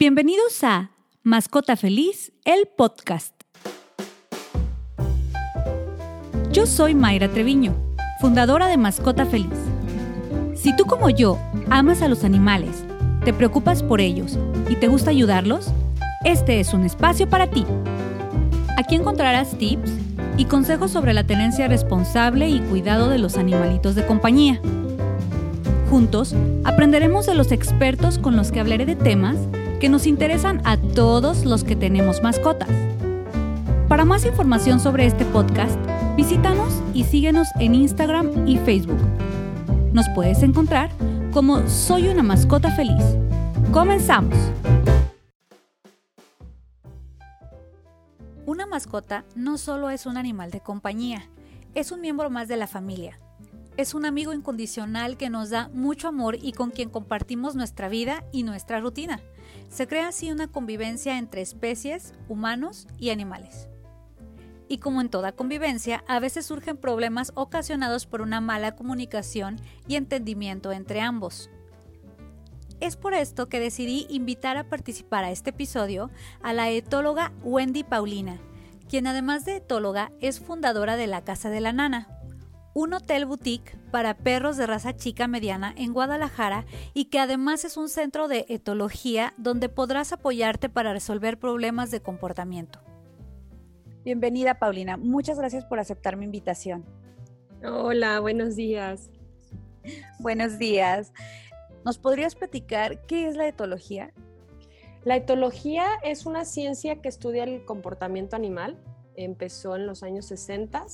Bienvenidos a Mascota Feliz, el podcast. Yo soy Mayra Treviño, fundadora de Mascota Feliz. Si tú como yo amas a los animales, te preocupas por ellos y te gusta ayudarlos, este es un espacio para ti. Aquí encontrarás tips y consejos sobre la tenencia responsable y cuidado de los animalitos de compañía. Juntos aprenderemos de los expertos con los que hablaré de temas que nos interesan a todos los que tenemos mascotas. Para más información sobre este podcast, visítanos y síguenos en Instagram y Facebook. Nos puedes encontrar como Soy una mascota feliz. Comenzamos. Una mascota no solo es un animal de compañía, es un miembro más de la familia. Es un amigo incondicional que nos da mucho amor y con quien compartimos nuestra vida y nuestra rutina. Se crea así una convivencia entre especies, humanos y animales. Y como en toda convivencia, a veces surgen problemas ocasionados por una mala comunicación y entendimiento entre ambos. Es por esto que decidí invitar a participar a este episodio a la etóloga Wendy Paulina, quien además de etóloga es fundadora de la Casa de la Nana, un hotel boutique para perros de raza chica mediana en Guadalajara y que además es un centro de etología donde podrás apoyarte para resolver problemas de comportamiento. Bienvenida Paulina, muchas gracias por aceptar mi invitación. Hola, buenos días. Buenos días. ¿Nos podrías platicar qué es la etología? La etología es una ciencia que estudia el comportamiento animal. Empezó en los años 60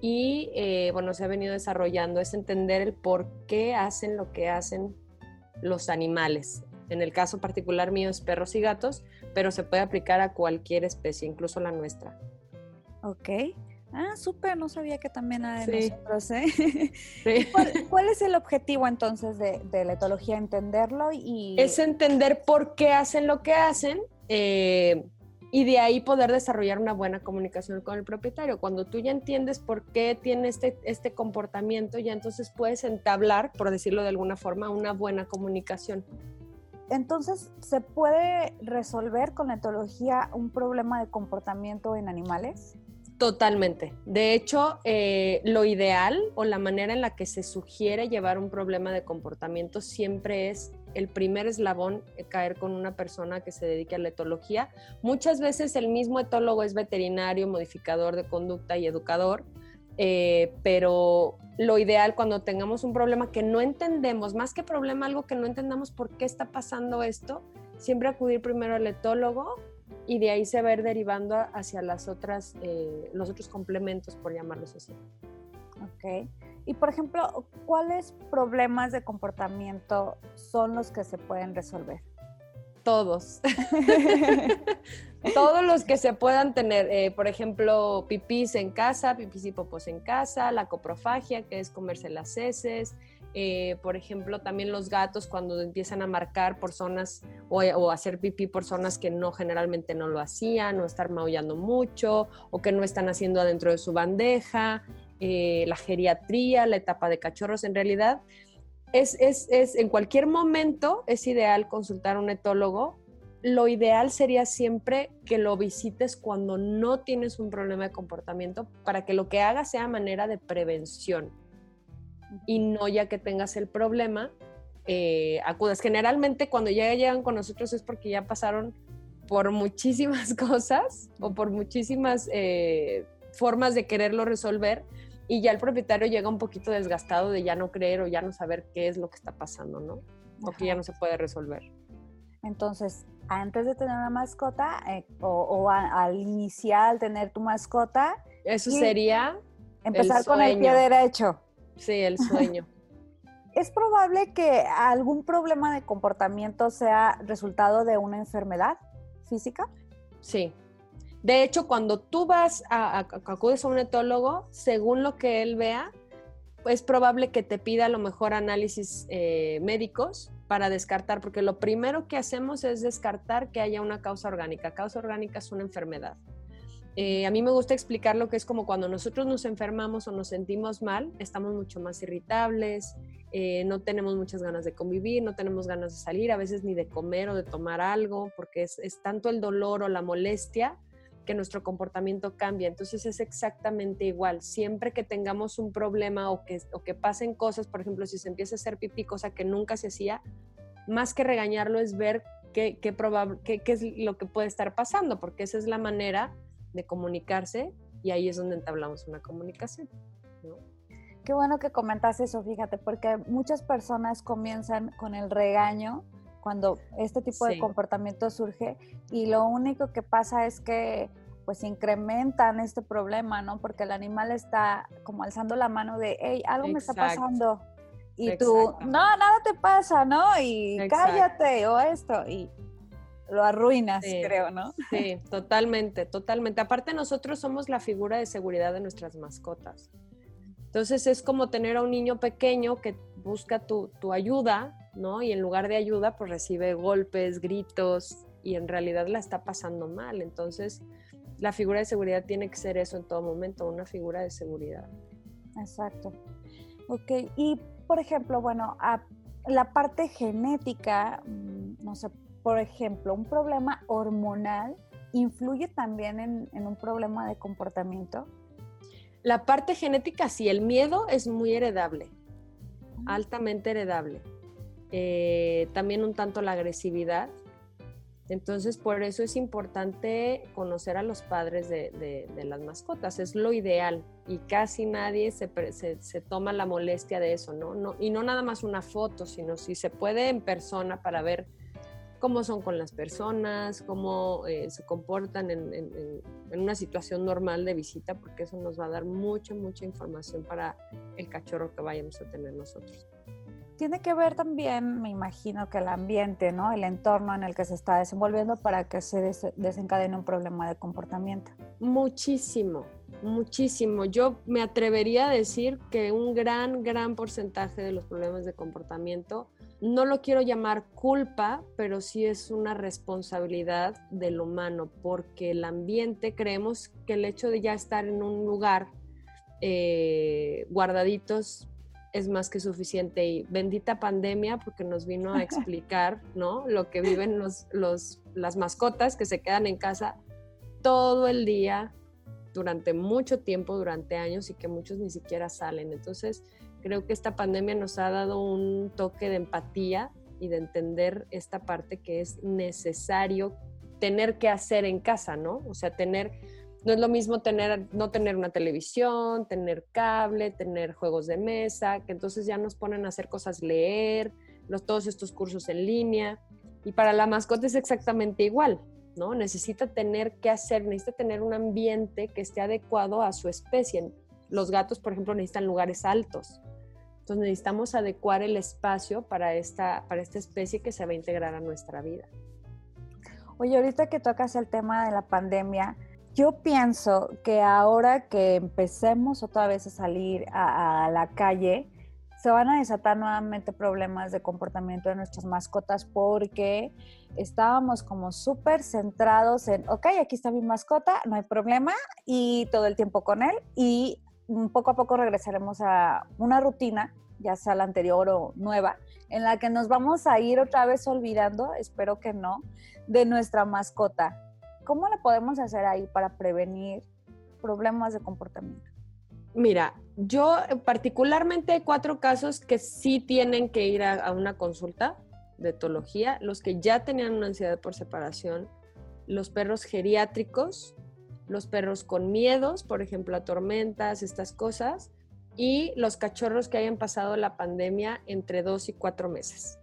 y eh, bueno, se ha venido desarrollando, es entender el por qué hacen lo que hacen los animales. En el caso particular mío es perros y gatos, pero se puede aplicar a cualquier especie, incluso la nuestra. Ok. Ah, súper, no sabía que también era de nosotros, ¿eh? Sí. ¿Cuál, es el objetivo entonces de, de, la etología? Entenderlo y... Es entender por qué hacen lo que hacen, eh, y de ahí poder desarrollar una buena comunicación con el propietario. Cuando tú ya entiendes por qué tiene este, este comportamiento, ya entonces puedes entablar, por decirlo de alguna forma, una buena comunicación. Entonces, ¿se puede resolver con la etología un problema de comportamiento en animales? Totalmente. De hecho, eh, lo ideal o la manera en la que se sugiere llevar un problema de comportamiento siempre es el primer eslabón eh, caer con una persona que se dedique a la etología. Muchas veces el mismo etólogo es veterinario, modificador de conducta y educador, eh, pero lo ideal cuando tengamos un problema que no entendemos, más que problema, algo que no entendamos por qué está pasando esto, siempre acudir primero al etólogo y de ahí se va a ir derivando hacia las otras, eh, los otros complementos, por llamarlos así. Ok. Y por ejemplo, ¿cuáles problemas de comportamiento son los que se pueden resolver? Todos. Todos los que se puedan tener. Eh, por ejemplo, pipís en casa, pipís y popos en casa, la coprofagia, que es comerse las heces, eh, por ejemplo, también los gatos cuando empiezan a marcar por zonas o, hacer pipí por zonas que no generalmente no lo hacían, o estar maullando mucho, o que no están haciendo adentro de su bandeja, eh, la geriatría, la etapa de cachorros, en realidad es, es, es, en cualquier momento es ideal consultar a un etólogo. Lo ideal sería siempre que lo visites cuando no tienes un problema de comportamiento para que lo que hagas sea manera de prevención y no ya que tengas el problema, eh, acudas. Generalmente cuando ya llegan con nosotros es porque ya pasaron por muchísimas cosas o por muchísimas eh, formas de quererlo resolver y ya el propietario llega un poquito desgastado de ya no creer o ya no saber qué es lo que está pasando, ¿no? O que ya no se puede resolver. Entonces, antes de tener una mascota eh, o, al iniciar tener tu mascota, eso sería empezar con el pie derecho. Sí, el sueño. ¿Es probable que algún problema de comportamiento sea resultado de una enfermedad física? Sí. De hecho, cuando tú vas a, acudes a un etólogo, según lo que él vea, es probable que te pida a lo mejor análisis eh, médicos para descartar, porque lo primero que hacemos es descartar que haya una causa orgánica. Causa orgánica es una enfermedad. Eh, a mí me gusta explicar lo que es como cuando nosotros nos enfermamos o nos sentimos mal, estamos mucho más irritables, eh, no tenemos muchas ganas de convivir, no tenemos ganas de salir, a veces ni de comer o de tomar algo, porque es tanto el dolor o la molestia que nuestro comportamiento cambia. Entonces es exactamente igual. Siempre que tengamos un problema o que, o que pasen cosas, por ejemplo, si se empieza a hacer pipí, cosa que nunca se hacía, más que regañarlo es ver qué, qué, qué, qué es lo que puede estar pasando, porque esa es la manera de comunicarse y ahí es donde entablamos una comunicación. Qué bueno que comentas eso, fíjate, porque muchas personas comienzan con el regaño cuando este tipo de comportamiento surge y lo único que pasa es que pues incrementan este problema, ¿no? Porque el animal está como alzando la mano de, hey, algo me está pasando. Y tú, no, nada te pasa, ¿no? Y cállate o esto. Y lo arruinas, creo, ¿no? Sí, totalmente, totalmente. Aparte nosotros somos la figura de seguridad de nuestras mascotas. Entonces es como tener a un niño pequeño que busca tu, tu ayuda, ¿no? Y en lugar de ayuda, pues recibe golpes, gritos y en realidad la está pasando mal. Entonces la figura de seguridad tiene que ser eso en todo momento, una figura de seguridad. Exacto. Ok, y por ejemplo, bueno, a la parte genética, mm, no sé, por ejemplo, un problema hormonal influye también en, un problema de comportamiento? La parte genética, sí, el miedo es muy heredable, altamente heredable. Eh, también un tanto la agresividad. Entonces, por eso es importante conocer a los padres de, las mascotas, es lo ideal y casi nadie se, se, toma la molestia de eso, ¿no? ¿no? Y no nada más una foto, sino si se puede en persona para ver cómo son con las personas, cómo eh, se comportan en, una situación normal de visita, porque eso nos va a dar mucha, mucha información para el cachorro que vayamos a tener nosotros. Tiene que ver también, me imagino, que el ambiente, ¿no? El entorno en el que se está desenvolviendo para que se desencadene un problema de comportamiento. Muchísimo, muchísimo. Yo me atrevería a decir que un gran, gran porcentaje de los problemas de comportamiento no lo quiero llamar culpa, pero sí es una responsabilidad del humano, porque el ambiente, creemos que el hecho de ya estar en un lugar eh, guardaditos es más que suficiente. Y bendita pandemia, porque nos vino a explicar, ¿no? Lo que viven los, las mascotas que se quedan en casa todo el día, durante mucho tiempo, durante años, y que muchos ni siquiera salen. Entonces, Creo que esta pandemia nos ha dado un toque de empatía y de entender esta parte que es necesario tener que hacer en casa, ¿no? O sea, tener, no es lo mismo tener, no tener una televisión, tener cable, tener juegos de mesa, que entonces ya nos ponen a hacer cosas, leer, los, todos estos cursos en línea. Y para la mascota es exactamente igual, ¿no? Necesita tener que hacer, necesita tener un ambiente que esté adecuado a su especie. Los gatos, por ejemplo, necesitan lugares altos. Entonces necesitamos adecuar el espacio para esta, para esta especie que se va a integrar a nuestra vida. Oye, ahorita que tocas el tema de la pandemia, yo pienso que ahora que empecemos otra vez a salir a, la calle, se van a desatar nuevamente problemas de comportamiento de nuestras mascotas porque estábamos como súper centrados en, ok, aquí está mi mascota, no hay problema, y todo el tiempo con él, y poco a poco regresaremos a una rutina, ya sea la anterior o nueva, en la que nos vamos a ir otra vez olvidando, espero que no, de nuestra mascota. ¿Cómo le podemos hacer ahí para prevenir problemas de comportamiento? Mira, yo particularmente cuatro casos que sí tienen que ir a, a una consulta de etología, los que ya tenían una ansiedad por separación, los perros geriátricos, los perros con miedos, por ejemplo, a tormentas, estas cosas, y los cachorros que hayan pasado la pandemia entre dos y cuatro meses.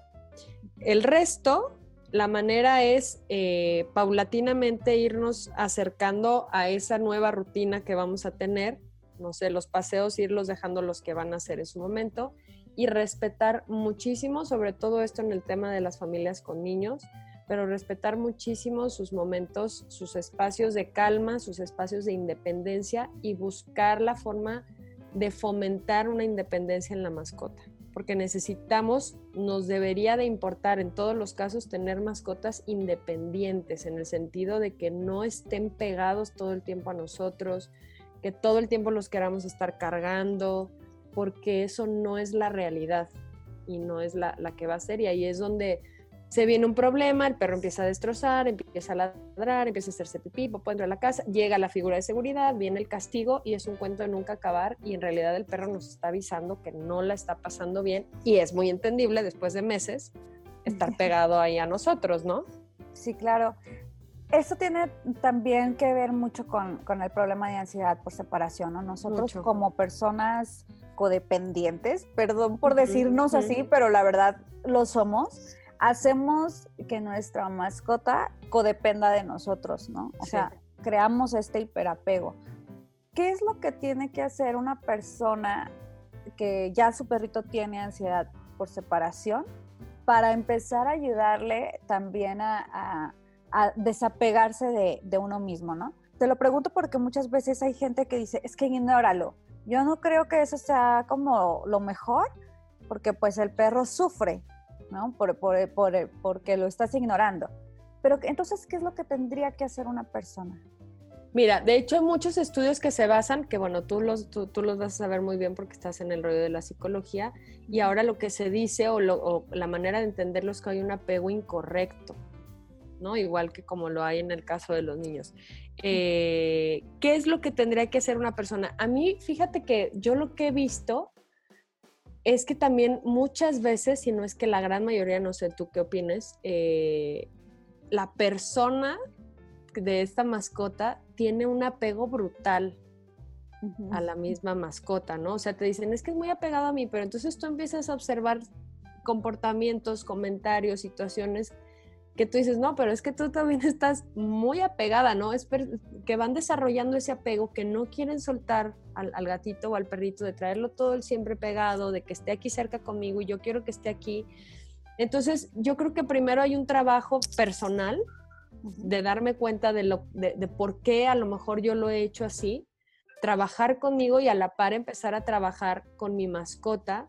El resto, la manera es eh, paulatinamente irnos acercando a esa nueva rutina que vamos a tener, no sé, los paseos, irlos dejando los que van a hacer en su momento y respetar muchísimo, sobre todo esto en el tema de las familias con niños, pero respetar muchísimo sus momentos, sus espacios de calma, sus espacios de independencia y buscar la forma de fomentar una independencia en la mascota, porque necesitamos, nos debería de importar en todos los casos tener mascotas independientes, en el sentido de que no estén pegados todo el tiempo a nosotros, que todo el tiempo los queramos estar cargando, porque eso no es la realidad. y no es la, que va a ser. Y ahí es donde se viene un problema, el perro empieza a destrozar, empieza a ladrar, empieza a hacerse pipí, popó dentro de la casa, llega la figura de seguridad, viene el castigo y es un cuento de nunca acabar y en realidad el perro nos está avisando que no la está pasando bien y es muy entendible después de meses estar pegado ahí a nosotros, ¿no? Sí, claro. Eso tiene también que ver mucho con, con el problema de ansiedad por separación, ¿no? Nosotros como personas codependientes, perdón por decirnos así, pero la verdad lo somos hacemos que nuestra mascota codependa de nosotros, ¿no? O sea, creamos este hiperapego. ¿Qué es lo que tiene que hacer una persona que ya su perrito tiene ansiedad por separación para empezar a ayudarle también a, desapegarse de, de, uno mismo, ¿no? Te lo pregunto porque muchas veces hay gente que dice, es que ignóralo. Yo no creo que eso sea como lo mejor, porque pues el perro sufre, ¿no? Por, porque lo estás ignorando. Pero entonces, ¿qué es lo que tendría que hacer una persona? Mira, de hecho hay muchos estudios que se basan, que bueno, tú los, tú, los vas a saber muy bien porque estás en el rollo de la psicología, y ahora lo que se dice o, la manera de entenderlo es que hay un apego incorrecto, ¿no? Igual que como lo hay en el caso de los niños. Eh, ¿Qué es lo que tendría que hacer una persona? A mí, fíjate que yo lo que he visto es que también muchas veces, si no es que la gran mayoría, no sé tú qué opines, eh, la persona de esta mascota tiene un apego brutal a la misma mascota, ¿no? O sea, te dicen, es que es muy apegado a mí, pero entonces tú empiezas a observar comportamientos, comentarios, situaciones que tú dices, no, pero es que tú también estás muy apegada, ¿no? Es que van desarrollando ese apego, que no quieren soltar al, gatito o al perrito, de traerlo todo el siempre pegado, de que esté aquí cerca conmigo y yo quiero que esté aquí. Entonces, yo creo que primero hay un trabajo personal de darme cuenta de, lo, de, de por qué a lo mejor yo lo he hecho así, trabajar conmigo y a la par empezar a trabajar con mi mascota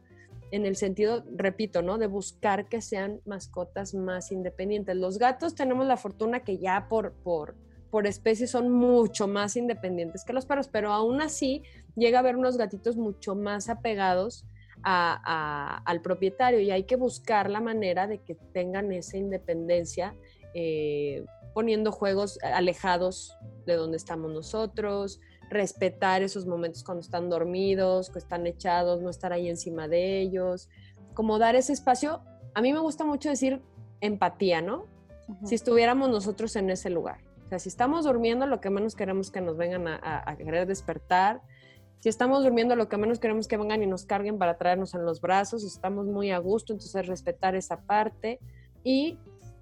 en el sentido, repito, ¿no? De buscar que sean mascotas más independientes. Los gatos tenemos la fortuna que ya por, por, por especie son mucho más independientes que los perros, pero aún así llega a haber unos gatitos mucho más apegados al propietario y hay que buscar la manera de que tengan esa independencia eh, poniendo juegos alejados de donde estamos nosotros, respetar esos momentos cuando están dormidos, que están echados, no estar ahí encima de ellos, como dar ese espacio. A mí me gusta mucho decir empatía, ¿no? Si estuviéramos nosotros en ese lugar. O sea, si estamos durmiendo, lo que menos queremos que nos vengan a, querer despertar. Si estamos durmiendo, lo que menos queremos que vengan y nos carguen para traernos en los brazos. Estamos muy a gusto, entonces respetar esa parte y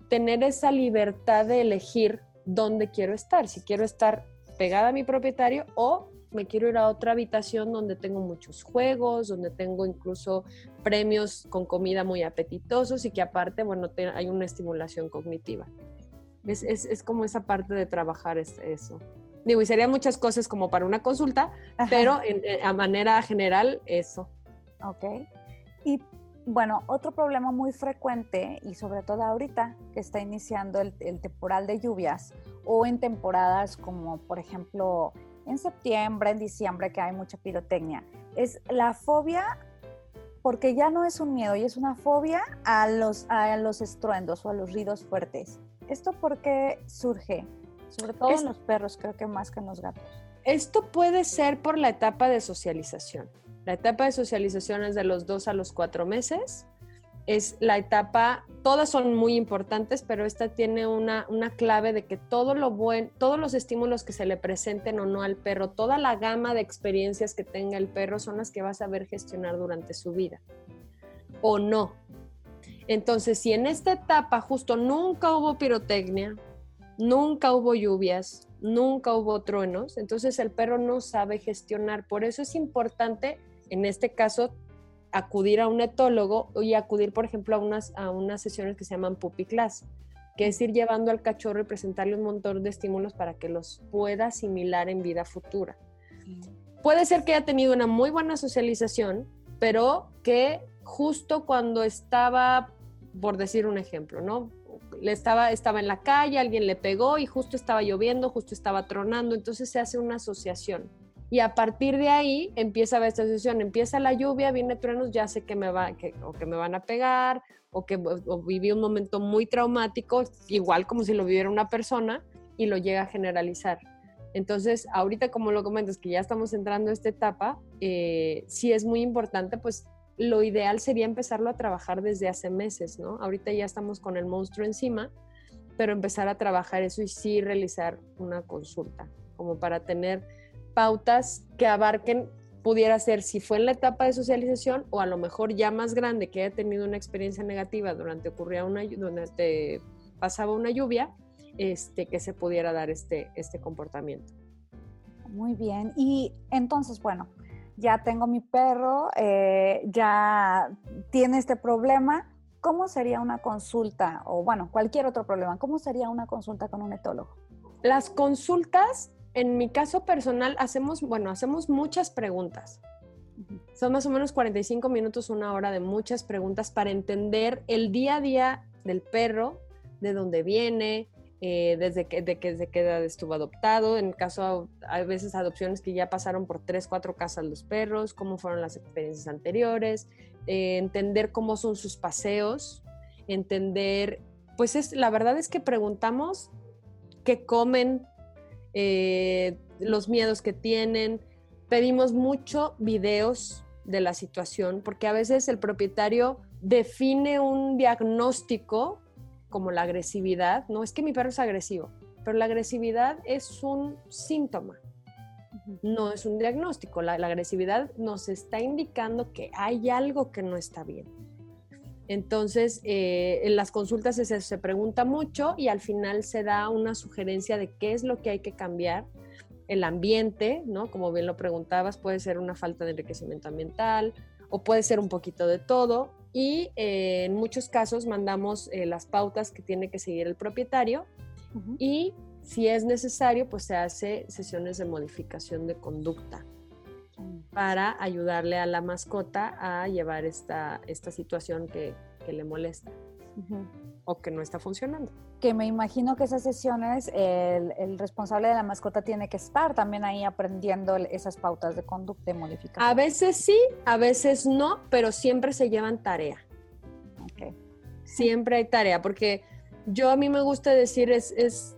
tener esa libertad de elegir dónde quiero estar. Si quiero estar pegada a mi propietario o me quiero ir a otra habitación donde tengo muchos juegos, donde tengo incluso premios con comida muy apetitosos y que aparte, bueno, hay una estimulación cognitiva. Es, es, es, como esa parte de trabajar eso. Digo, y serían muchas cosas como para una consulta, pero a manera general, eso. Ok. Y bueno, otro problema muy frecuente y sobre todo ahorita que está iniciando el, temporal de lluvias o en temporadas como por ejemplo en septiembre, en diciembre que hay mucha pirotecnia, es la fobia porque ya no es un miedo y es una fobia a los, a los estruendos o a los ruidos fuertes. ¿Esto por qué surge? Sobre todo en los perros, creo que más que en los gatos. Esto puede ser por la etapa de socialización. La etapa de socialización es de los dos a los cuatro meses. Es la etapa, todas son muy importantes, pero esta tiene una, clave de que todo lo buen, todos los estímulos que se le presenten o no al perro, toda la gama de experiencias que tenga el perro son las que va a saber gestionar durante su vida. O no. Entonces, si en esta etapa justo nunca hubo pirotecnia, nunca hubo lluvias, nunca hubo truenos, entonces el perro no sabe gestionar. Por eso es importante en este caso, acudir a un etólogo y acudir, por ejemplo, a unas, a unas sesiones que se llaman puppy class, que es ir llevando al cachorro y presentarle un montón de estímulos para que los pueda asimilar en vida futura. Puede ser que haya tenido una muy buena socialización, pero que justo cuando estaba, por decir un ejemplo, ¿no? Le estaba, estaba en la calle, alguien le pegó y justo estaba lloviendo, justo estaba tronando, entonces se hace una asociación y a partir de ahí empieza a ver esta situación, empieza la lluvia, viene truenos, ya sé que me va, que, o que me van a pegar, o que viví un momento muy traumático, igual como si lo viviera una persona, y lo llega a generalizar. Entonces, ahorita como lo comentas, que ya estamos entrando a esta etapa, eh, sí es muy importante, pues lo ideal sería empezarlo a trabajar desde hace meses, ¿no? Ahorita ya estamos con el monstruo encima, pero empezar a trabajar eso y sí realizar una consulta, como para tener pautas que abarquen, pudiera ser si fue en la etapa de socialización o a lo mejor ya más grande, que haya tenido una experiencia negativa durante ocurría una, durante pasaba una lluvia, este, que se pudiera dar este, este comportamiento. Muy bien. Y entonces, bueno, ya tengo mi perro, eh, ya tiene este problema. ¿Cómo sería una consulta o, bueno, cualquier otro problema? ¿Cómo sería una consulta con un etólogo? Las consultas en mi caso personal hacemos, bueno, hacemos muchas preguntas. Son más o menos 45 minutos, una hora de muchas preguntas para entender el día a día del perro, de dónde viene, eh, desde que, de que, queda estuvo adoptado. En el caso, hay veces adopciones que ya pasaron por tres, cuatro casas los perros, cómo fueron las experiencias anteriores, eh, entender cómo son sus paseos, entender, pues es, la verdad es que preguntamos qué comen, eh, los miedos que tienen. Pedimos mucho videos de la situación porque a veces el propietario define un diagnóstico como la agresividad. No es que mi perro es agresivo, pero la agresividad es un síntoma, no es un diagnóstico. La, agresividad nos está indicando que hay algo que no está bien. Entonces, eh, en las consultas se, se, pregunta mucho y al final se da una sugerencia de qué es lo que hay que cambiar. El ambiente, ¿no? Como bien lo preguntabas, puede ser una falta de enriquecimiento ambiental o puede ser un poquito de todo. Y eh, en muchos casos mandamos eh, las pautas que tiene que seguir el propietario y si es necesario, pues se hace sesiones de modificación de conducta para ayudarle a la mascota a llevar esta, esta situación que, que le molesta o que no está funcionando. Que me imagino que esas sesiones el, el, responsable de la mascota tiene que estar también ahí aprendiendo esas pautas de conducta de modificación. A veces sí, a veces no, pero siempre se llevan tarea. Okay. Siempre hay tarea, porque yo a mí me gusta decir es, es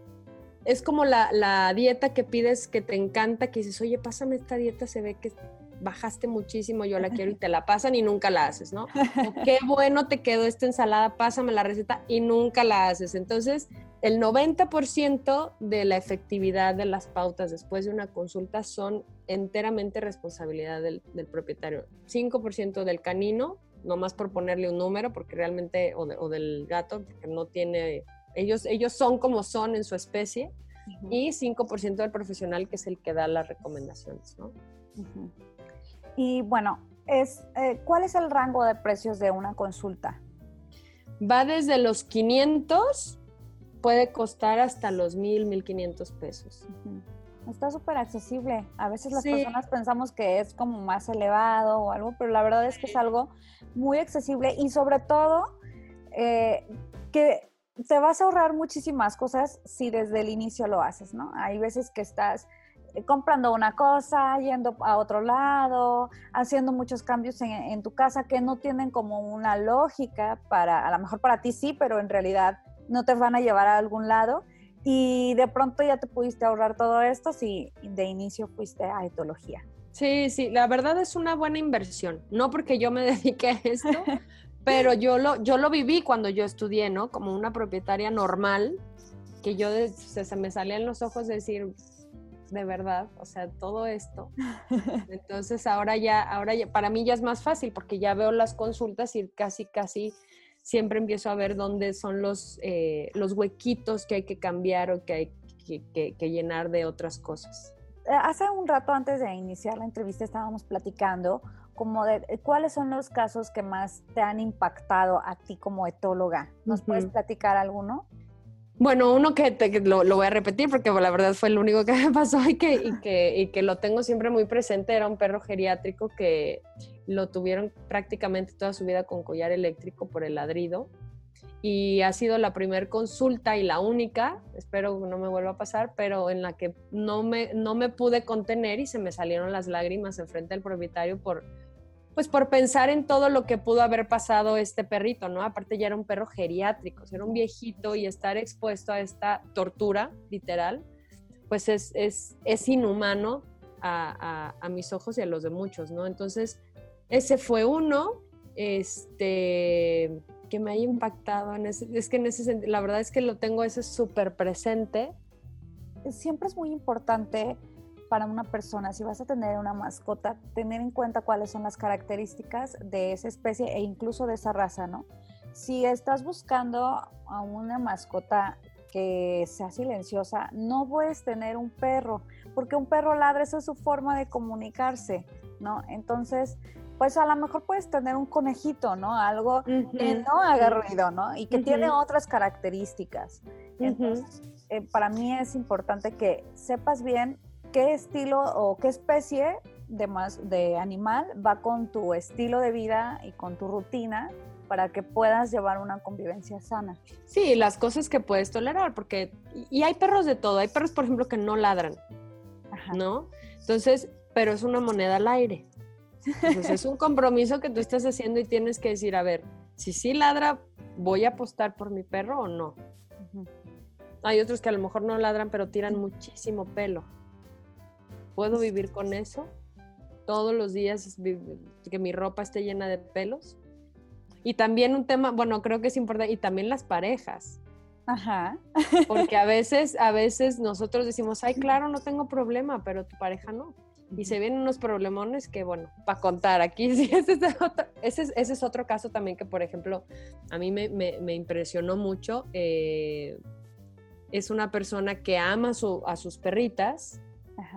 es como la, dieta que pides que te encanta, que dices, oye, pásame esta dieta, se ve que bajaste muchísimo, yo la quiero y te la pasan y nunca la haces, ¿no? qué bueno te quedó esta ensalada, pásame la receta y nunca la haces. Entonces, el 90% de la efectividad de las pautas después de una consulta son enteramente responsabilidad del, propietario. 5% del canino, no más por ponerle un número, porque realmente, o, o del gato, porque no tiene ellos, ellos son como son en su especie y 5% del profesional que es el que da las recomendaciones, ¿no? Y bueno, es, eh, ¿cuál es el rango de precios de una consulta? Va desde los 500, puede costar hasta los 1000, 1500 pesos. Está súper accesible. A veces las personas pensamos que es como más elevado o algo, pero la verdad es que es algo muy accesible y sobre todo eh, que te vas a ahorrar muchísimas cosas si desde el inicio lo haces, ¿no? Hay veces que estás eh, comprando una cosa, yendo a otro lado, haciendo muchos cambios en, tu casa que no tienen como una lógica para, a lo mejor para ti sí, pero en realidad no te van a llevar a algún lado. Y de pronto ya te pudiste ahorrar todo esto si de inicio fuiste a etología. Sí, sí, la verdad es una buena inversión. No porque yo me dedique a esto, pero yo lo, yo lo viví cuando yo estudié, ¿no? Como una propietaria normal, que yo se, me salían los ojos decir, de verdad, o sea, todo esto. Entonces ahora ya, ahora ya, para mí ya es más fácil porque ya veo las consultas y casi, casi siempre empiezo a ver dónde son los, eh, los huequitos que hay que cambiar o que hay que, que llenar de otras cosas. Eh, hace un rato antes de iniciar la entrevista estábamos platicando como de eh, cuáles son los casos que más te han impactado a ti como etóloga. ¿Nos puedes platicar alguno? Bueno, uno que, lo, voy a repetir porque la verdad fue el único que me pasó y que, y que, y que lo tengo siempre muy presente, era un perro geriátrico que lo tuvieron prácticamente toda su vida con collar eléctrico por el ladrido. y ha sido la primera consulta y la única, espero que no me vuelva a pasar, pero en la que no me, no me pude contener y se me salieron las lágrimas enfrente del propietario por, pues por pensar en todo lo que pudo haber pasado este perrito, ¿no? Aparte ya era un perro geriátrico, era un viejito y estar expuesto a esta tortura, literal, pues es, es, es inhumano a, a, mis ojos y a los de muchos, ¿no? Entonces, ese fue uno, este que me haya impactado. En ese, es que en ese sentido, la verdad es que lo tengo ese súper presente. Siempre es muy importante para una persona, si vas a tener una mascota, tener en cuenta cuáles son las características de esa especie e incluso de esa raza, ¿no? Si estás buscando a una mascota que sea silenciosa, no puedes tener un perro, porque un perro ladra, esa es su forma de comunicarse, ¿no? Entonces, pues a lo mejor puedes tener un conejito, ¿no? Algo que no haga ruido, ¿no? Y que tiene otras características. Entonces, eh, para mí es importante que sepas bien qué estilo o qué especie de, más, de animal va con tu estilo de vida y con tu rutina para que puedas llevar una convivencia sana. Sí, las cosas que puedes tolerar, porque, y hay perros de todo, hay perros, por ejemplo, que no ladran, ¿no? Entonces, pero es una moneda al aire. Entonces es un compromiso que tú estás haciendo y tienes que decir, a ver, si sí ladra, ¿voy a apostar por mi perro o no? Hay otros que a lo mejor no ladran, pero tiran muchísimo pelo. ¿Puedo vivir con eso? Todos los días que mi ropa esté llena de pelos. Y también un tema, bueno, creo que es importante, y también las parejas. Ajá. Porque a veces, a veces nosotros decimos, ay, claro, no tengo problema, pero tu pareja no y se vienen unos problemones que, bueno, para contar aquí, sí, ese es, otro, ese, es, ese es, otro, caso también que, por ejemplo, a mí me, me, me impresionó mucho. Eh, es una persona que ama su, a sus perritas.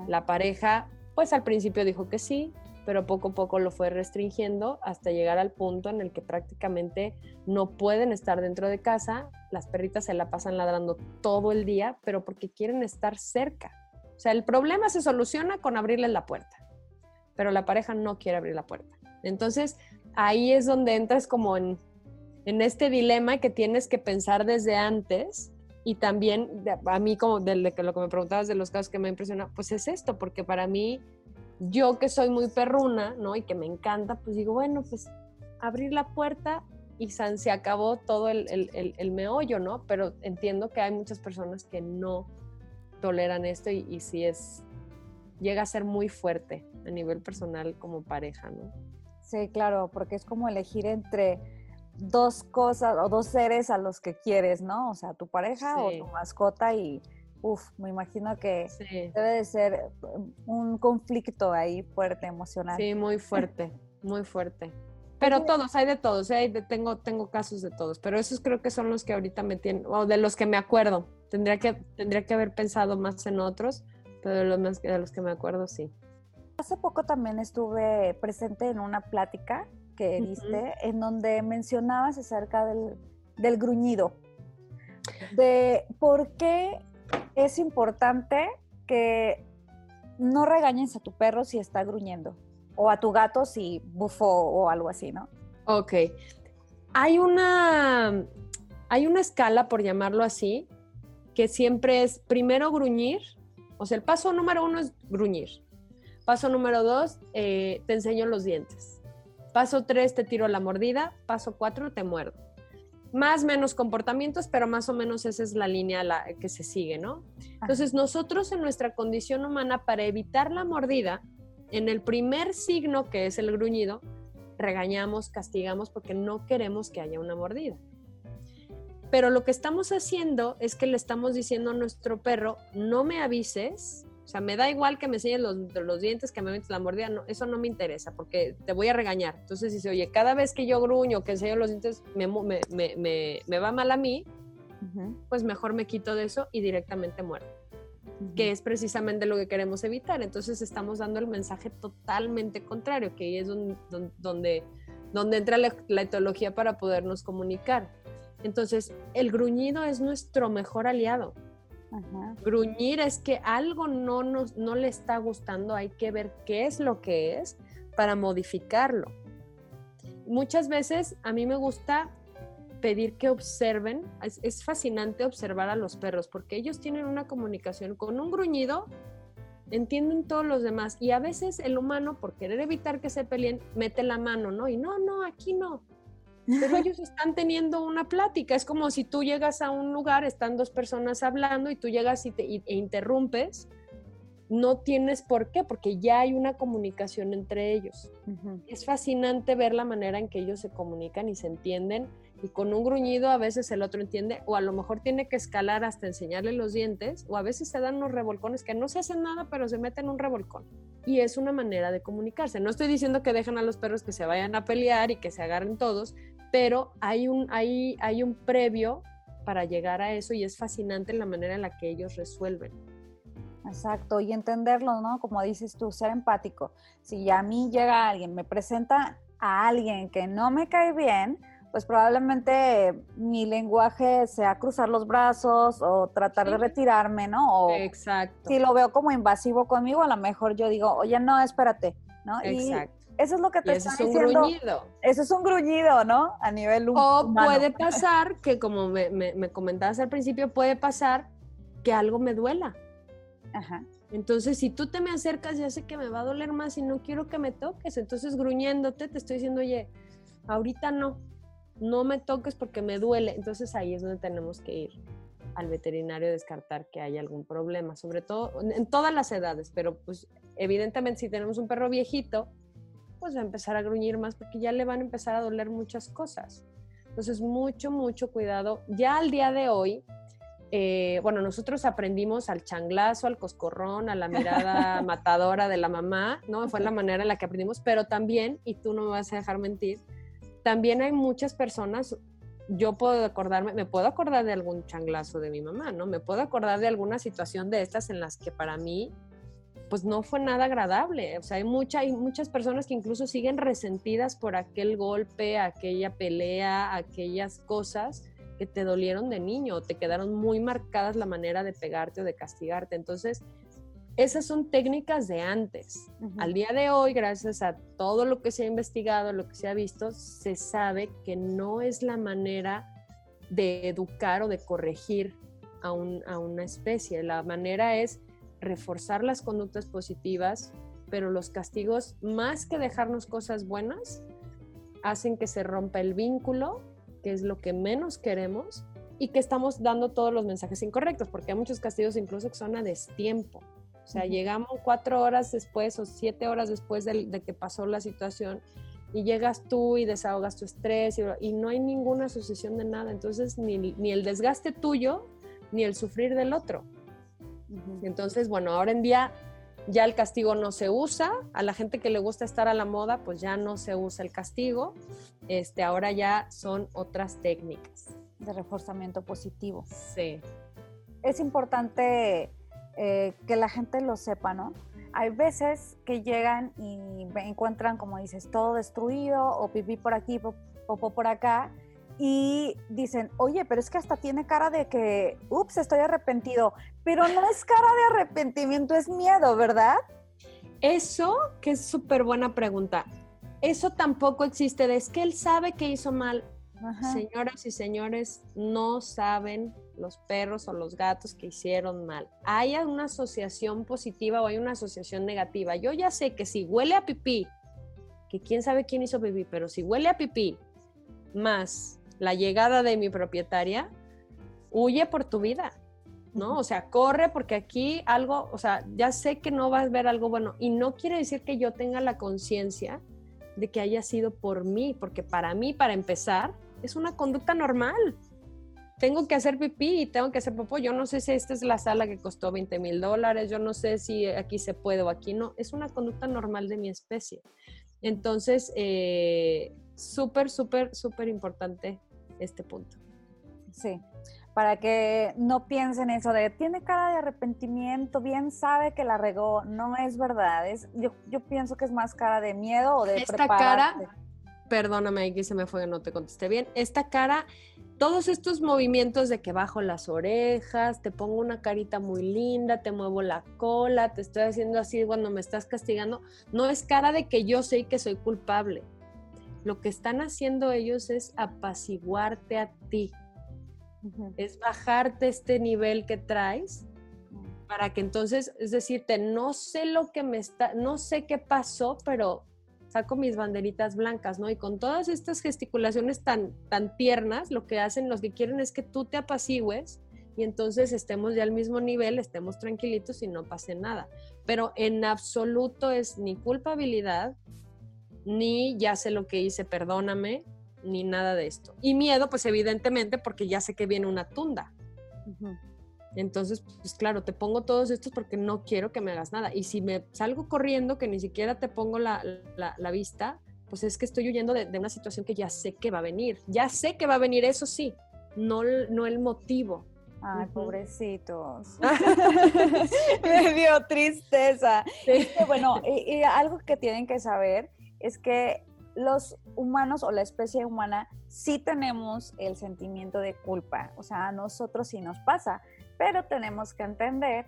La pareja, pues al principio dijo que sí, pero poco a poco lo fue restringiendo hasta llegar al punto en el que prácticamente no pueden estar dentro de casa. Las perritas se la pasan ladrando todo el día, pero porque quieren estar cerca. O sea, el problema se soluciona con abrirles la puerta, pero la pareja no quiere abrir la puerta. Entonces, ahí es donde entras como en este dilema que tienes que pensar desde antes y también a mí como de lo que me preguntabas de los casos que me impresiona, pues es esto, porque para mí, yo que soy muy perruna, ¿no? Y que me encanta, pues digo, bueno, pues abrir la puerta y san, se acabó todo el, el, el, meollo, ¿no? Pero entiendo que hay muchas personas que no toleran esto y, y sí es, llega a ser muy fuerte a nivel personal como pareja, ¿no? Sí, claro, porque es como elegir entre dos cosas o dos seres a los que quieres, ¿no? O sea, tu pareja sí. o tu mascota y, uff, me imagino que sí. debe de ser un conflicto ahí fuerte, emocional. Sí, muy fuerte, muy fuerte. Pero todos, hay de todos, ¿eh? de, tengo, tengo casos de todos, pero esos creo que son los que ahorita me tienen, o de los que me acuerdo. Tendría que, tendría que haber pensado más en otros, pero de los, más, de los que me acuerdo, sí. Hace poco también estuve presente en una plática que diste, uh -huh. en donde mencionabas acerca del, del gruñido, de por qué es importante que no regañes a tu perro si está gruñendo o a tu gato si bufó o algo así, ¿no? Ok. Hay una, hay una escala, por llamarlo así, que siempre es primero gruñir, o sea, el paso número uno es gruñir. Paso número dos, eh, te enseño los dientes. Paso tres, te tiro la mordida. Paso cuatro, te muerdo. Más menos comportamientos, pero más o menos esa es la línea la que se sigue, ¿no? Entonces, nosotros en nuestra condición humana, para evitar la mordida, en el primer signo, que es el gruñido, regañamos, castigamos porque no queremos que haya una mordida. Pero lo que estamos haciendo es que le estamos diciendo a nuestro perro, no me avises, o sea, me da igual que me enseñes los, los dientes, que me metes la mordida, no, eso no me interesa porque te voy a regañar. Entonces dice, oye, cada vez que yo gruño, que enseño los dientes, me, me, me, me va mal a mí, uh -huh. pues mejor me quito de eso y directamente muero que es precisamente lo que queremos evitar. Entonces estamos dando el mensaje totalmente contrario, que ahí es donde, donde, donde entra la, la, etología para podernos comunicar. Entonces, el gruñido es nuestro mejor aliado. Ajá. Gruñir es que algo no, nos, no le está gustando, hay que ver qué es lo que es para modificarlo. Muchas veces a mí me gusta pedir que observen. Es, es, fascinante observar a los perros porque ellos tienen una comunicación con un gruñido, entienden todos los demás y a veces el humano por querer evitar que se peleen mete la mano, ¿no? Y no, no, aquí no. Pero ellos están teniendo una plática. Es como si tú llegas a un lugar, están dos personas hablando y tú llegas y te, e interrumpes no tienes por qué, porque ya hay una comunicación entre ellos. Es fascinante ver la manera en que ellos se comunican y se entienden y con un gruñido a veces el otro entiende o a lo mejor tiene que escalar hasta enseñarle los dientes o a veces se dan unos revolcones que no se hacen nada pero se meten un revolcón y es una manera de comunicarse. No estoy diciendo que dejen a los perros que se vayan a pelear y que se agarren todos, pero hay un, hay, hay un previo para llegar a eso y es fascinante la manera en la que ellos resuelven. Exacto, y entenderlo, ¿no? Como dices tú, ser empático. Si a mí llega alguien, me presenta a alguien que no me cae bien, pues probablemente mi lenguaje sea cruzar los brazos o tratar de retirarme, ¿no? O Exacto. Si lo veo como invasivo conmigo, a lo mejor yo digo, oye, no, espérate, ¿no? Exacto. Eso es lo que te está es un gruñido. Eso es un gruñido, ¿no? A nivel O puede pasar que, como me, me comentabas al principio, puede pasar que algo me duela. Entonces, si tú te me acercas, ya sé que me va a doler más y no quiero que me toques. Entonces, gruñéndote, te estoy diciendo, oye, ahorita no, no me toques porque me duele. Entonces, ahí es donde tenemos que ir al veterinario a descartar que hay algún problema, sobre todo en todas las edades, pero pues evidentemente si tenemos un perro viejito, pues va a empezar a gruñir más porque ya le van a empezar a doler muchas cosas. Entonces, mucho, mucho cuidado. Ya al día de hoy, eh, bueno, nosotros aprendimos al changlazo, al coscorrón, a la mirada matadora de la mamá, ¿no? Fue la manera en la que aprendimos, pero también, y tú no me vas a dejar mentir, también hay muchas personas, yo puedo acordarme, me puedo acordar de algún changlazo de mi mamá, ¿no? Me puedo acordar de alguna situación de estas en las que para mí, pues no fue nada agradable. O sea, hay, mucha, hay muchas personas que incluso siguen resentidas por aquel golpe, aquella pelea, aquellas cosas que te dolieron de niño, te quedaron muy marcadas la manera de pegarte o de castigarte. Entonces, esas son técnicas de antes. Al día de hoy, gracias a todo lo que se ha investigado, lo que se ha visto, se sabe que no es la manera de educar o de corregir a, a una especie. La manera es reforzar las conductas positivas, pero los castigos, más que dejarnos cosas buenas, hacen que se rompa el vínculo que es lo que menos queremos y que estamos dando todos los mensajes incorrectos, porque hay muchos castigos incluso que son a destiempo. O sea, llegamos cuatro horas después o siete horas después de, que pasó la situación y llegas tú y desahogas tu estrés y, no hay ninguna asociación de nada. Entonces, ni, ni, el desgaste tuyo ni el sufrir del otro. Entonces, bueno, ahora en día ya el castigo no se usa, a la gente que le gusta estar a la moda, pues ya no se usa el castigo, este, ahora ya son otras técnicas. De reforzamiento positivo. Sí. Es importante eh, que la gente lo sepa, ¿no? Hay veces que llegan y encuentran, como dices, todo destruido o pipí por aquí, popó por acá, y dicen, oye, pero es que hasta tiene cara de que, ups, estoy arrepentido, pero no es cara de arrepentimiento, es miedo, ¿verdad? Eso, que es súper buena pregunta, eso tampoco existe, es que él sabe que hizo mal. Señoras y señores, no saben los perros o los gatos que hicieron mal. Hay una asociación positiva o hay una asociación negativa. Yo ya sé que si huele a pipí, que quién sabe quién hizo pipí, pero si huele a pipí más la llegada de mi propietaria, huye por tu vida, ¿no? O sea, corre porque aquí algo, o sea, ya sé que no vas a ver algo bueno y no quiere decir que yo tenga la conciencia de que haya sido por mí, porque para mí, para empezar, es una conducta normal. Tengo que hacer pipí y tengo que hacer popó. Yo no sé si esta es la sala que costó 20 mil dólares, yo no sé si aquí se puede o aquí no. Es una conducta normal de mi especie. Entonces, eh, súper, súper, súper importante este punto. Sí, para que no piensen eso de tiene cara de arrepentimiento, bien sabe que la regó, no es verdad, es, yo, yo pienso que es más cara de miedo o de Esta cara, perdóname, aquí se me fue no te contesté bien, esta cara, todos estos movimientos de que bajo las orejas, te pongo una carita muy linda, te muevo la cola, te estoy haciendo así cuando me estás castigando, no es cara de que yo sé que soy culpable lo que están haciendo ellos es apaciguarte a ti, es bajarte este nivel que traes para que entonces, es decirte, no sé lo que me está, no sé qué pasó, pero saco mis banderitas blancas, ¿no? Y con todas estas gesticulaciones tan, tan tiernas, lo que hacen, los que quieren es que tú te apacigües y entonces estemos ya al mismo nivel, estemos tranquilitos y no pase nada. Pero en absoluto es ni culpabilidad, ni ya sé lo que hice, perdóname, ni nada de esto. Y miedo, pues evidentemente, porque ya sé que viene una tunda. Entonces, pues claro, te pongo todos estos porque no quiero que me hagas nada. Y si me salgo corriendo, que ni siquiera te pongo la, vista, pues es que estoy huyendo de, una situación que ya sé que va a venir. Ya sé que va a venir, eso sí, no, no el motivo. Ay, pobrecitos. me dio tristeza. bueno, y, algo que tienen que saber es que los humanos o la especie humana sí tenemos el sentimiento de culpa, o sea, a nosotros sí nos pasa, pero tenemos que entender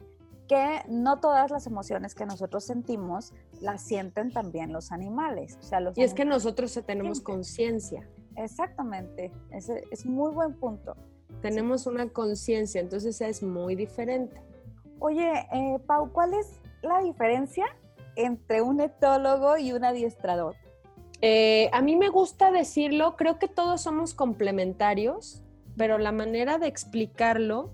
que no todas las emociones que nosotros sentimos las sienten también los animales. O sea, los y es que nosotros tenemos conciencia. Exactamente, ese es muy buen punto. Tenemos una conciencia, entonces es muy diferente. Oye, eh, Pau, ¿cuál es la diferencia entre un etólogo y un adiestrador? Eh, a mí me gusta decirlo, creo que todos somos complementarios, pero la manera de explicarlo,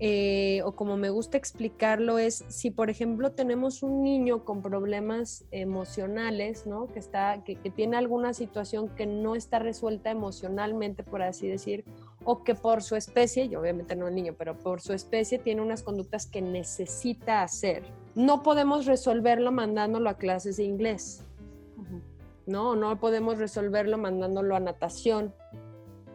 eh, o como me gusta explicarlo, es si, por ejemplo, tenemos un niño con problemas emocionales, ¿no? Que, está, que, tiene alguna situación que no está resuelta emocionalmente, por así decir, o que por su especie, y obviamente no el niño, pero por su especie tiene unas conductas que necesita hacer. No podemos resolverlo mandándolo a clases de inglés. No, no podemos resolverlo mandándolo a natación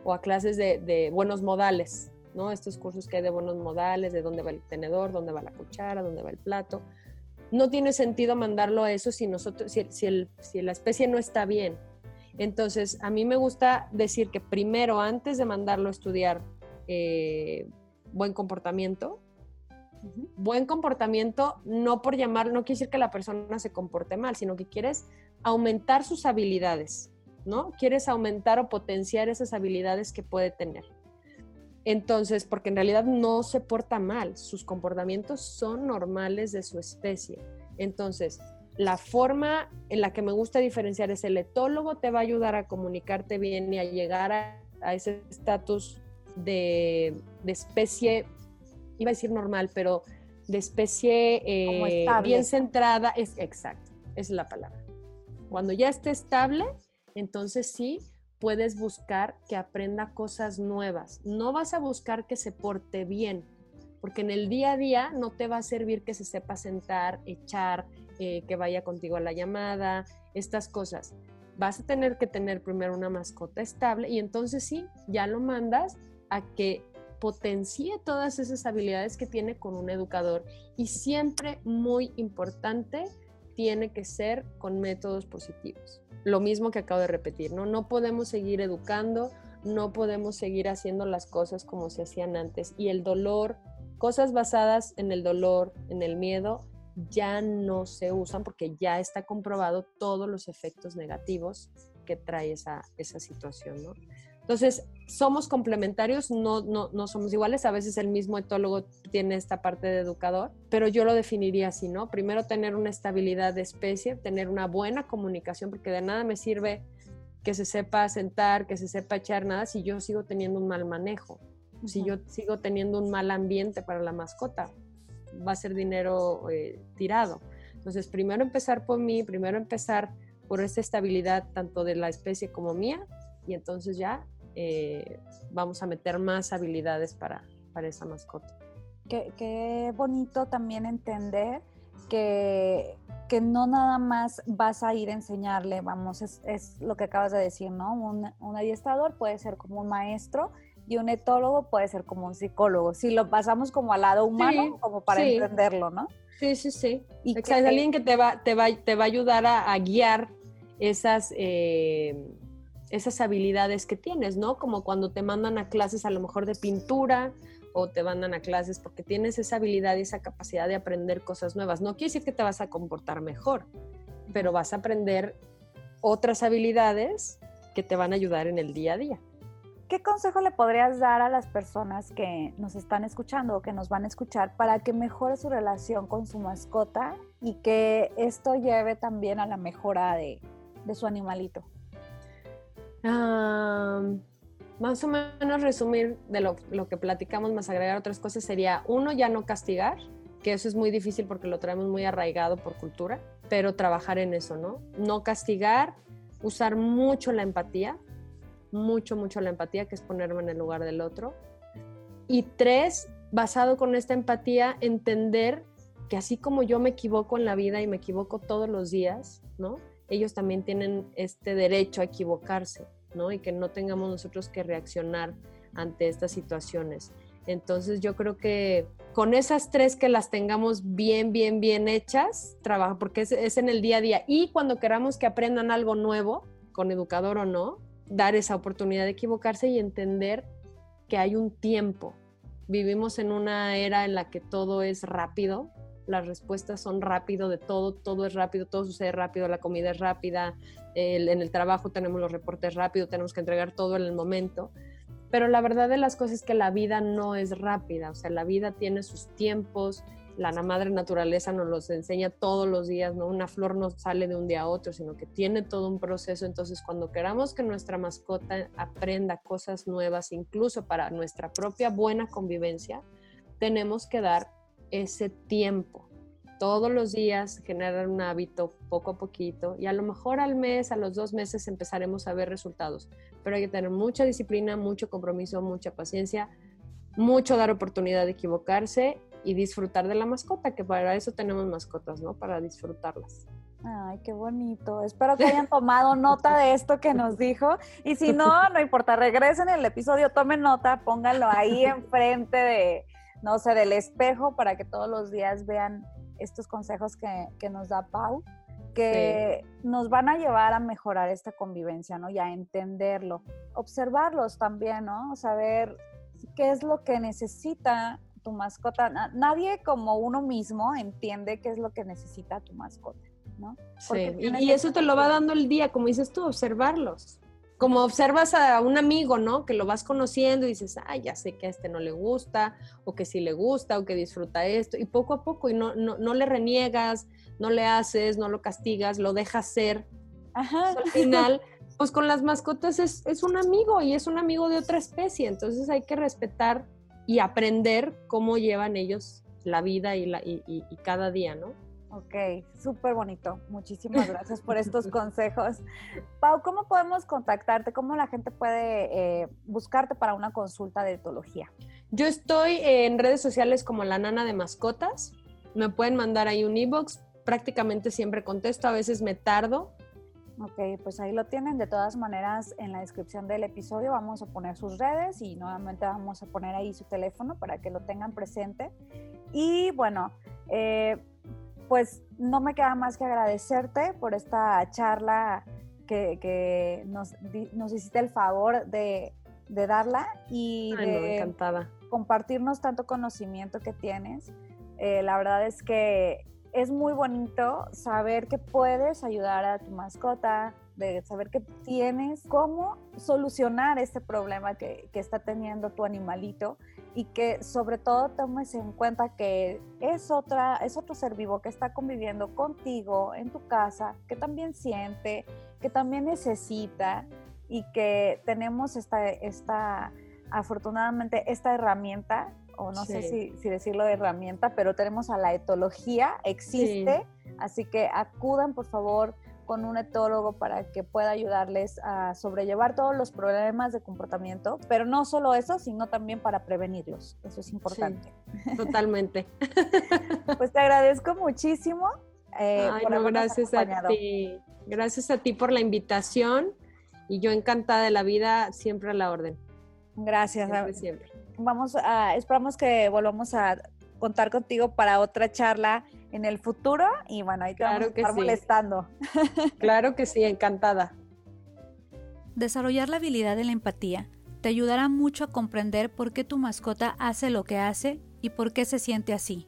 o a clases de, buenos modales, ¿no? Estos cursos que hay de buenos modales, de dónde va el tenedor, dónde va la cuchara, dónde va el plato. No tiene sentido mandarlo a eso si, nosotros, si, si la especie no está bien. Entonces, a mí me gusta decir que primero, antes de mandarlo a estudiar eh, buen comportamiento, buen comportamiento no por llamar, no quiere decir que la persona se comporte mal, sino que quieres aumentar sus habilidades, ¿no? Quieres aumentar o potenciar esas habilidades que puede tener. Entonces, porque en realidad no se porta mal, sus comportamientos son normales de su especie. Entonces, la forma en la que me gusta diferenciar es el etólogo te va a ayudar a comunicarte bien y a llegar a, ese estatus de, especie, iba a decir normal, pero de especie eh, bien centrada, es exacto, es la palabra. Cuando ya esté estable, entonces sí puedes buscar que aprenda cosas nuevas. No vas a buscar que se porte bien, porque en el día a día no te va a servir que se sepa sentar, echar, eh, que vaya contigo a la llamada, estas cosas. Vas a tener que tener primero una mascota estable y entonces sí, ya lo mandas a que potencie todas esas habilidades que tiene con un educador. Y siempre, muy importante, tiene que ser con métodos positivos. Lo mismo que acabo de repetir, ¿no? No podemos seguir educando, no podemos seguir haciendo las cosas como se hacían antes. Y el dolor, cosas basadas en el dolor, en el miedo, ya no se usan porque ya está comprobado todos los efectos negativos que trae esa, esa situación, ¿no? Entonces, somos complementarios, no, no, no, somos iguales. A veces el mismo etólogo tiene esta parte de educador, pero yo lo definiría así, ¿no? Primero tener una estabilidad de especie, tener una buena comunicación, porque de nada me sirve que se sepa sentar, que se sepa echar nada si yo sigo teniendo un mal manejo, si yo sigo teniendo un mal ambiente para la mascota va a ser dinero eh, tirado. Entonces, primero empezar por mí, primero empezar por esa estabilidad tanto de la especie como mía, y entonces ya eh, vamos a meter más habilidades para, para esa mascota. Qué, qué bonito también entender que, que, no nada más vas a ir a enseñarle, vamos, es, es lo que acabas de decir, ¿no? Un, un, adiestrador puede ser como un maestro y un etólogo puede ser como un psicólogo. Si lo pasamos como al lado humano, como para entenderlo, ¿no? Sí, sí, sí. Y es alguien que te va, te va, te va a ayudar a, guiar esas, eh, esas habilidades que tienes, ¿no? Como cuando te mandan a clases a lo mejor de pintura o te mandan a clases porque tienes esa habilidad y esa capacidad de aprender cosas nuevas. No quiere decir que te vas a comportar mejor, pero vas a aprender otras habilidades que te van a ayudar en el día a día. ¿Qué consejo le podrías dar a las personas que nos están escuchando o que nos van a escuchar para que mejore su relación con su mascota y que esto lleve también a la mejora de, su animalito? Más o menos resumir de lo, lo, que platicamos, más agregar otras cosas, sería uno, ya no castigar, que eso es muy difícil porque lo traemos muy arraigado por cultura, pero trabajar en eso, ¿no? No castigar, usar mucho la empatía, mucho, mucho la empatía, que es ponerme en el lugar del otro. Y tres, basado con esta empatía, entender que así como yo me equivoco en la vida y me equivoco todos los días, ¿no? Ellos también tienen este derecho a equivocarse, ¿no? Y que no tengamos nosotros que reaccionar ante estas situaciones. Entonces yo creo que con esas tres que las tengamos bien, bien, bien hechas, trabaja, porque es, es, en el día a día. Y cuando queramos que aprendan algo nuevo, con educador o no, dar esa oportunidad de equivocarse y entender que hay un tiempo. Vivimos en una era en la que todo es rápido, las respuestas son rápido de todo, todo es rápido, todo sucede rápido, la comida es rápida, en el trabajo tenemos los reportes rápido, tenemos que entregar todo en el momento. Pero la verdad de las cosas es que la vida no es rápida, o sea, la vida tiene sus tiempos, la madre naturaleza nos los enseña todos los días, ¿no? Una flor no sale de un día a otro, sino que tiene todo un proceso. Entonces, cuando queramos que nuestra mascota aprenda cosas nuevas, incluso para nuestra propia buena convivencia, tenemos que dar ese tiempo. Todos los días generar un hábito poco a poquito y a lo mejor al mes, a los dos meses empezaremos a ver resultados. Pero hay que tener mucha disciplina, mucho compromiso, mucha paciencia, mucho dar oportunidad de equivocarse y disfrutar de la mascota, que para eso tenemos mascotas, ¿no? Para disfrutarlas. Ay, qué bonito. Espero que hayan tomado nota de esto que nos dijo. Y si no, no importa, regresen el episodio, tomen nota, pónganlo ahí enfrente de, no sé, del espejo para que todos los días vean estos consejos que, que nos da Pau, que nos van a llevar a mejorar esta convivencia, ¿no? Y a entenderlo. Observarlos también, ¿no? Saber qué es lo que necesita tu mascota. Nadie como uno mismo entiende qué es lo que necesita tu mascota, ¿no? sí, y, eso te lo va dando el día, como dices tú, observarlos. Como observas a un amigo, ¿no? Que lo vas conociendo y dices, ay, ya sé que a este no le gusta, o que sí le gusta, o que disfruta esto, y poco a poco, y no, no, no le reniegas, no le haces, no lo castigas, lo dejas ser. Ajá. al final, pues con las mascotas es, es un amigo y es un amigo de otra especie, entonces hay que respetar y aprender cómo llevan ellos la vida y, la, y, cada día, ¿no? Ok, súper bonito. Muchísimas gracias por estos consejos. Pau, ¿cómo podemos contactarte? ¿Cómo la gente puede eh, buscarte para una consulta de etología? Yo estoy en redes sociales como la nana de mascotas. Me pueden mandar ahí un e-box. Prácticamente siempre contesto, a veces me tardo, Ok, pues ahí lo tienen. De todas maneras, en la descripción del episodio vamos a poner sus redes y nuevamente vamos a poner ahí su teléfono para que lo tengan presente. Y bueno, eh, pues no me queda más que agradecerte por esta charla que, nos, nos, hiciste el favor de, darla y de compartirnos tanto conocimiento que tienes. Eh, la verdad es que es muy bonito saber que puedes ayudar a tu mascota, de saber que tienes cómo solucionar este problema que, está teniendo tu animalito y que sobre todo tomes en cuenta que es, otra, es otro ser vivo que está conviviendo contigo en tu casa, que también siente, que también necesita y que tenemos esta, esta afortunadamente esta herramienta o no sé si, decirlo de herramienta, pero tenemos a la etología, existe, así que acudan por favor con un etólogo para que pueda ayudarles a sobrellevar todos los problemas de comportamiento, pero no solo eso, sino también para prevenirlos. Eso es importante. totalmente. pues te agradezco muchísimo. Eh, gracias a ti. Gracias a ti por la invitación y yo encantada de la vida, siempre a la orden. Gracias. siempre vamos a, esperamos que volvamos a contar contigo para otra charla en el futuro y bueno, ahí te vamos a estar molestando. Claro que sí, encantada. Desarrollar la habilidad de la empatía te ayudará mucho a comprender por qué tu mascota hace lo que hace y por qué se siente así.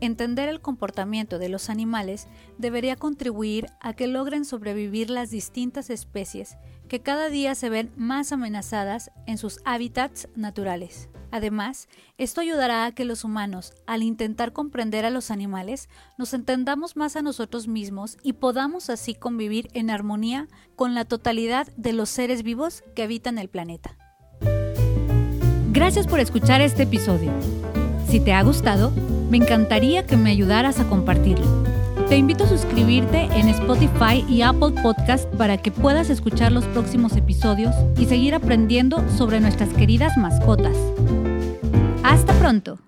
Entender el comportamiento de los animales debería contribuir a que logren sobrevivir las distintas especies que cada día se ven más amenazadas en sus hábitats naturales. Además, esto ayudará a que los humanos, al intentar comprender a los animales, nos entendamos más a nosotros mismos y podamos así convivir en armonía con la totalidad de los seres vivos que habitan el planeta. Gracias por escuchar este episodio. Si te ha gustado, me encantaría que me ayudaras a compartirlo. Te invito a suscribirte en Spotify y Apple Podcast para que puedas escuchar los próximos episodios y seguir aprendiendo sobre nuestras queridas mascotas. Hasta pronto.